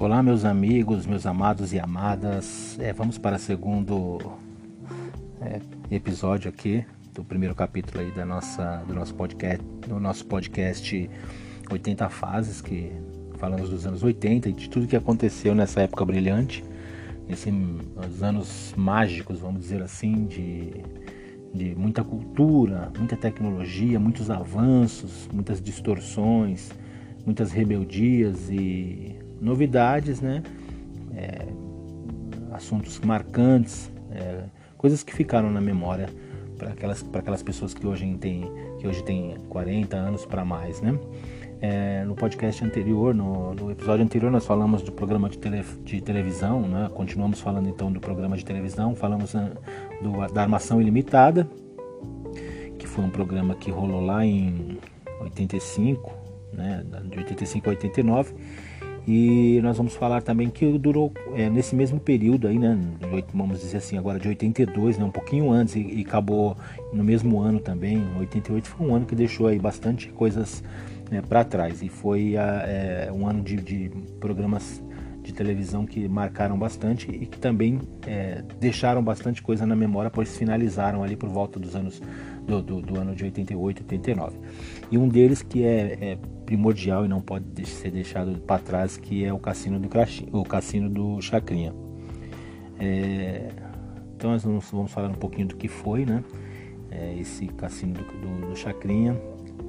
Olá, meus amigos, meus amados e amadas. É, vamos para o segundo é, episódio aqui do primeiro capítulo aí da nossa, do nosso podcast, do nosso podcast 80 fases que falamos dos anos 80 e de tudo que aconteceu nessa época brilhante, nesses anos mágicos, vamos dizer assim, de de muita cultura, muita tecnologia, muitos avanços, muitas distorções, muitas rebeldias e novidades, né? É, assuntos marcantes, é, coisas que ficaram na memória para aquelas, aquelas pessoas que hoje têm que hoje tem 40 anos para mais, né? É, no podcast anterior, no, no, episódio anterior, nós falamos do programa de, tele, de, televisão, né? continuamos falando então do programa de televisão, falamos né, do, da Armação Ilimitada, que foi um programa que rolou lá em 85, né? de 85 a 89, e nós vamos falar também que durou é, nesse mesmo período aí, né? Vamos dizer assim, agora de 82, né? Um pouquinho antes e, e acabou no mesmo ano também. 88 foi um ano que deixou aí bastante coisas né, para trás. E foi é, um ano de, de, programas de televisão que marcaram bastante e que também é, deixaram bastante coisa na memória, pois finalizaram ali por volta dos anos do, do, do ano de 88, 89. E um deles que é, é primordial e não pode ser deixado para trás, que é o cassino do o cassino do Chacrinha. É, então nós vamos falar um pouquinho do que foi, né? É, esse cassino do, do, do Chacrinha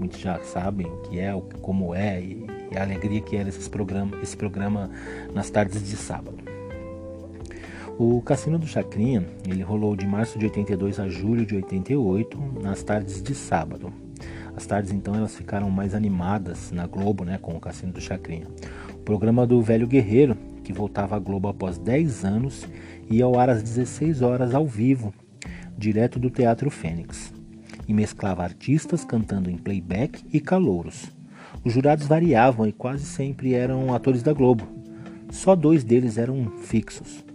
muitos já sabem que é, como é e, a alegria que era esse programa, esse programa nas tardes de sábado. O Cassino do Chacrinha, ele rolou de março de 82 a julho de 88, nas tardes de sábado. As tardes então elas ficaram mais animadas na Globo, né, com o Cassino do Chacrinha. O programa do Velho Guerreiro, que voltava à Globo após 10 anos, ia ao ar às 16 horas ao vivo, direto do Teatro Fênix e mesclava artistas cantando em playback e calouros. Os jurados variavam e quase sempre eram atores da Globo. Só dois deles eram fixos.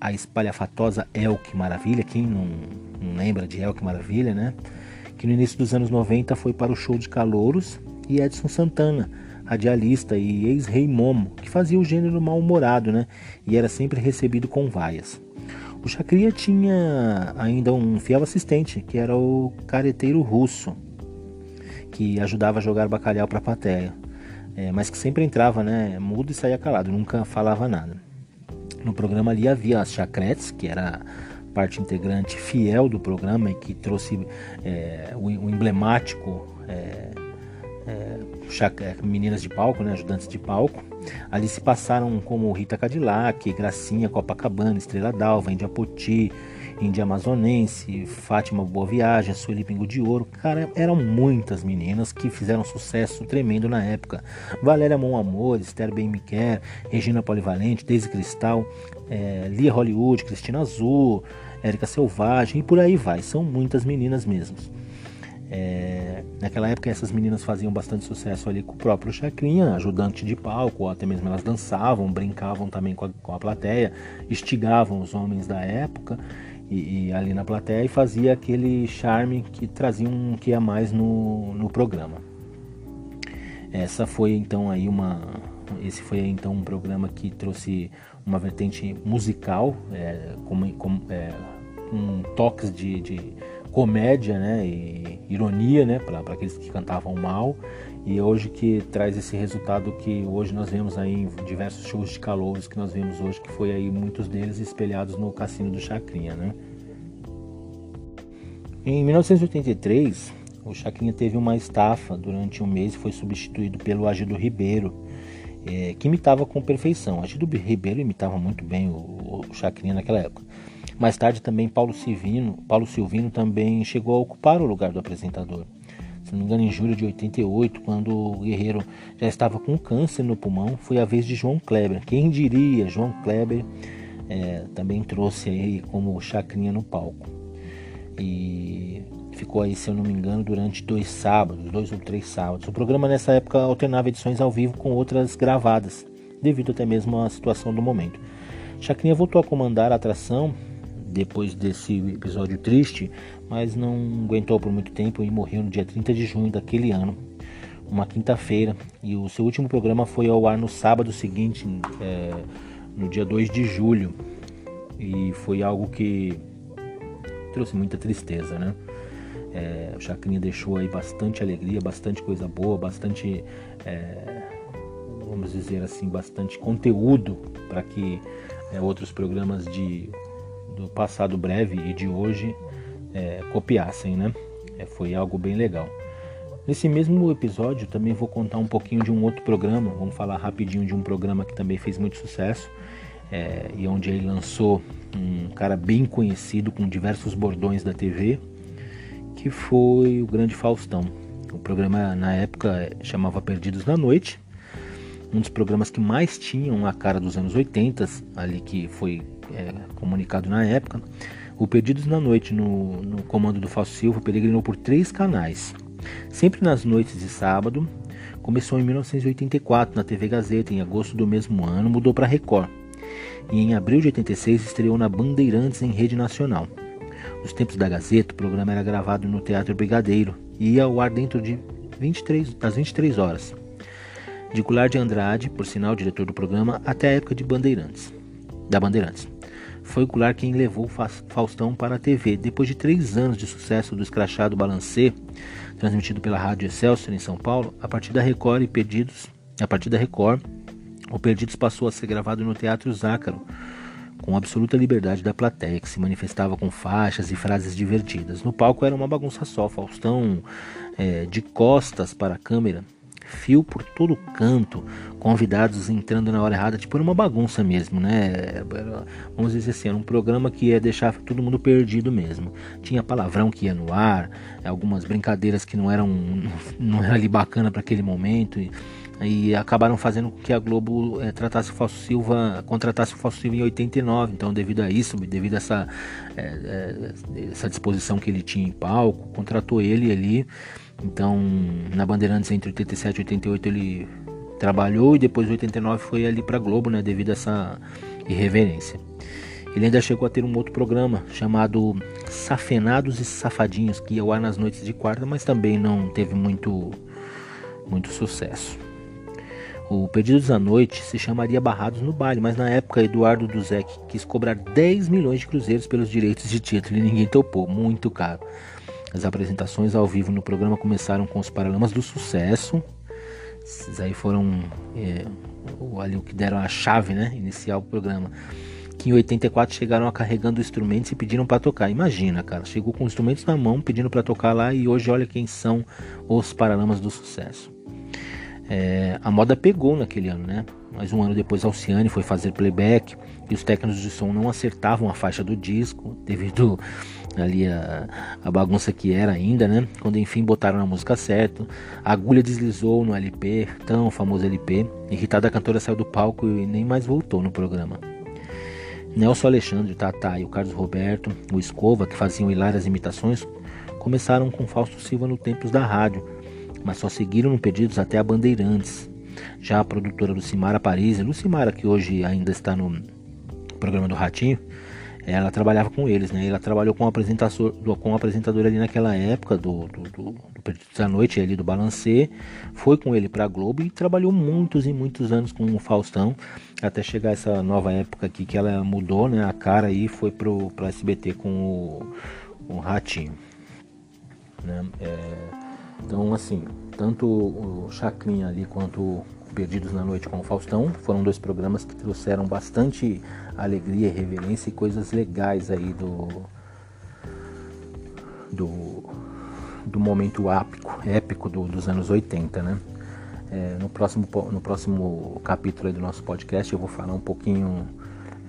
A espalhafatosa Elke Maravilha, quem não, não lembra de Elke Maravilha, né? Que no início dos anos 90 foi para o show de calouros, e Edson Santana, radialista e ex-rei Momo, que fazia o gênero mal-humorado, né? E era sempre recebido com vaias. O Chacria tinha ainda um fiel assistente, que era o careteiro russo, que ajudava a jogar bacalhau para a plateia, é, mas que sempre entrava né, mudo e saía calado, nunca falava nada. No programa ali havia as chacretes, que era parte integrante fiel do programa e que trouxe é, o, o, emblemático é, é, é meninas de palco, né, ajudantes de palco, Ali se passaram como Rita Cadillac, Gracinha Copacabana, Estrela d'Alva, Índia Poti, Índia Amazonense, Fátima Boa Viagem, Sueli Pingo de Ouro. Cara, eram muitas meninas que fizeram sucesso tremendo na época. Valéria Mon Amor, Esther Bem Me Quer, Regina Polivalente, Daisy Cristal, é, Lia Hollywood, Cristina Azul, Érica Selvagem e por aí vai. São muitas meninas mesmo. É, naquela época essas meninas faziam bastante sucesso ali com o próprio Chacrinha, ajudante de palco, até mesmo elas dançavam, brincavam também com a, com a plateia, instigavam os homens da época e, e, ali na plateia e fazia aquele charme que trazia um que a mais no, no programa. Essa foi então aí uma esse foi então um programa que trouxe uma vertente musical é, com, com é, um toques de, de comédia né, e ironia né, para aqueles que cantavam mal e hoje que traz esse resultado que hoje nós vemos aí em diversos shows de calouros que nós vemos hoje que foi aí muitos deles espelhados no Cassino do Chacrinha né? Em 1983 o Chacrinha teve uma estafa durante um mês e foi substituído pelo Agido Ribeiro é, que imitava com perfeição. Agido Ribeiro imitava muito bem o, o Chacrinha naquela época. Mais tarde também Paulo Silvino, Paulo Silvino também chegou a ocupar o lugar do apresentador. Se não me engano, em julho de 88, quando o Guerreiro já estava com câncer no pulmão, foi a vez de João Kleber. Quem diria, João Kleber é, também trouxe aí como chacrinha no palco. E ficou aí, se eu não me engano, durante dois sábados, dois ou três sábados. O programa nessa época alternava edições ao vivo com outras gravadas, devido até mesmo à situação do momento. Chacrinha voltou a comandar a atração depois desse episódio triste, mas não aguentou por muito tempo e morreu no dia 30 de junho daquele ano. uma quinta-feira e o seu último programa foi ao ar no sábado seguinte, é, no dia 2 de julho. E foi algo que trouxe muita tristeza, né? É, o Chacrinha deixou aí bastante alegria, bastante coisa boa, bastante, é, vamos dizer assim, bastante conteúdo para que é, outros programas de, do passado breve e de hoje é, copiassem, né? É, foi algo bem legal. Nesse mesmo episódio também vou contar um pouquinho de um outro programa, vamos falar rapidinho de um programa que também fez muito sucesso é, e onde ele lançou um cara bem conhecido com diversos bordões da TV, que foi o Grande Faustão. O programa na época chamava Perdidos na Noite, um dos programas que mais tinham a cara dos anos 80, ali que foi é, comunicado na época. O Perdidos na Noite, no, no comando do Fausto Silva, peregrinou por três canais, sempre nas noites de sábado. Começou em 1984 na TV Gazeta, em agosto do mesmo ano mudou para Record. E em abril de 86 estreou na Bandeirantes em rede nacional. Nos tempos da Gazeta, o programa era gravado no Teatro Brigadeiro e ia ao ar dentro de 23, das 23 horas. De Goulart de Andrade, por sinal diretor do programa, até a época de Bandeirantes, da Bandeirantes. Foi o Goulart quem levou Faustão para a TV. Depois de três anos de sucesso do escrachado Balancê, transmitido pela Rádio Excelsior em São Paulo, a partir da Record e Perdidos, a partir da Record, o Perdidos passou a ser gravado no Teatro Zácaro, com absoluta liberdade da plateia, que se manifestava com faixas e frases divertidas. No palco era uma bagunça só, Faustão é, de costas para a câmera, fio por todo canto, convidados entrando na hora errada, tipo era uma bagunça mesmo, né? Era, vamos dizer assim, era um programa que ia deixar todo mundo perdido mesmo. Tinha palavrão que ia no ar, algumas brincadeiras que não eram não era ali bacana para aquele momento. E, e acabaram fazendo com que a Globo é, tratasse o Fausto Silva, contratasse o Fausto Silva em 89. Então, devido a isso, devido a essa, é, é, essa disposição que ele tinha em palco, contratou ele ali. Então, na Bandeirantes entre 87 e 88 ele trabalhou e depois 89 foi ali para Globo, né, devido a essa irreverência. Ele ainda chegou a ter um outro programa chamado Safenados e Safadinhos, que ia ao ar nas noites de quarta, mas também não teve muito muito sucesso. O Perdidos da Noite se chamaria Barrados no Baile, mas na época Eduardo Duzek quis cobrar 10 milhões de cruzeiros pelos direitos de título e ninguém topou, muito caro. As apresentações ao vivo no programa começaram com os Paralamas do Sucesso. Esses aí foram é, ali o que deram a chave né, inicial do programa. Que em 84 chegaram carregando instrumentos e pediram para tocar. Imagina, cara, chegou com instrumentos na mão pedindo para tocar lá e hoje olha quem são os Paralamas do Sucesso. É, a moda pegou naquele ano, né? Mas um ano depois, Alciane foi fazer playback e os técnicos de som não acertavam a faixa do disco devido ali a, a bagunça que era ainda, né? Quando enfim botaram a música certa, a agulha deslizou no LP, tão famoso LP. Irritada, a cantora saiu do palco e nem mais voltou no programa. Nelson Alexandre, Tata e o Carlos Roberto, o Escova, que faziam hilárias imitações, começaram com Fausto Silva no Tempos da Rádio mas só seguiram pedidos até a Bandeirantes. Já a produtora Lucimara Paris, Lucimara que hoje ainda está no programa do Ratinho, ela trabalhava com eles, né? Ela trabalhou com apresentador, com o apresentador ali naquela época do, do, do, do da Noite ali do Balancê, foi com ele para Globo e trabalhou muitos e muitos anos com o Faustão, até chegar essa nova época aqui que ela mudou, né? A cara e foi pro, pro SBT com o, o Ratinho, né? É, então, assim, tanto o Chacrinha ali quanto o Perdidos na Noite com o Faustão foram dois programas que trouxeram bastante alegria, reverência e coisas legais aí do do, do momento épico, épico do, dos anos 80, né? É, no, próximo, no próximo capítulo do nosso podcast eu vou falar um pouquinho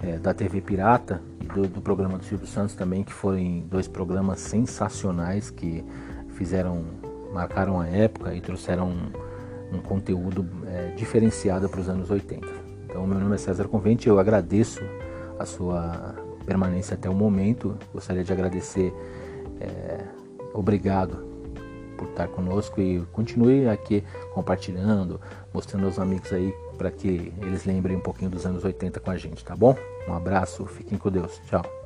é, da TV Pirata e do, do programa do Silvio Santos também, que foram dois programas sensacionais que fizeram marcaram a época e trouxeram um, um conteúdo é, diferenciado para os anos 80. Então, meu nome é César Convente, eu agradeço a sua permanência até o momento. Gostaria de agradecer, é, obrigado por estar conosco e continue aqui compartilhando, mostrando aos amigos aí para que eles lembrem um pouquinho dos anos 80 com a gente, tá bom? Um abraço, fiquem com Deus, tchau.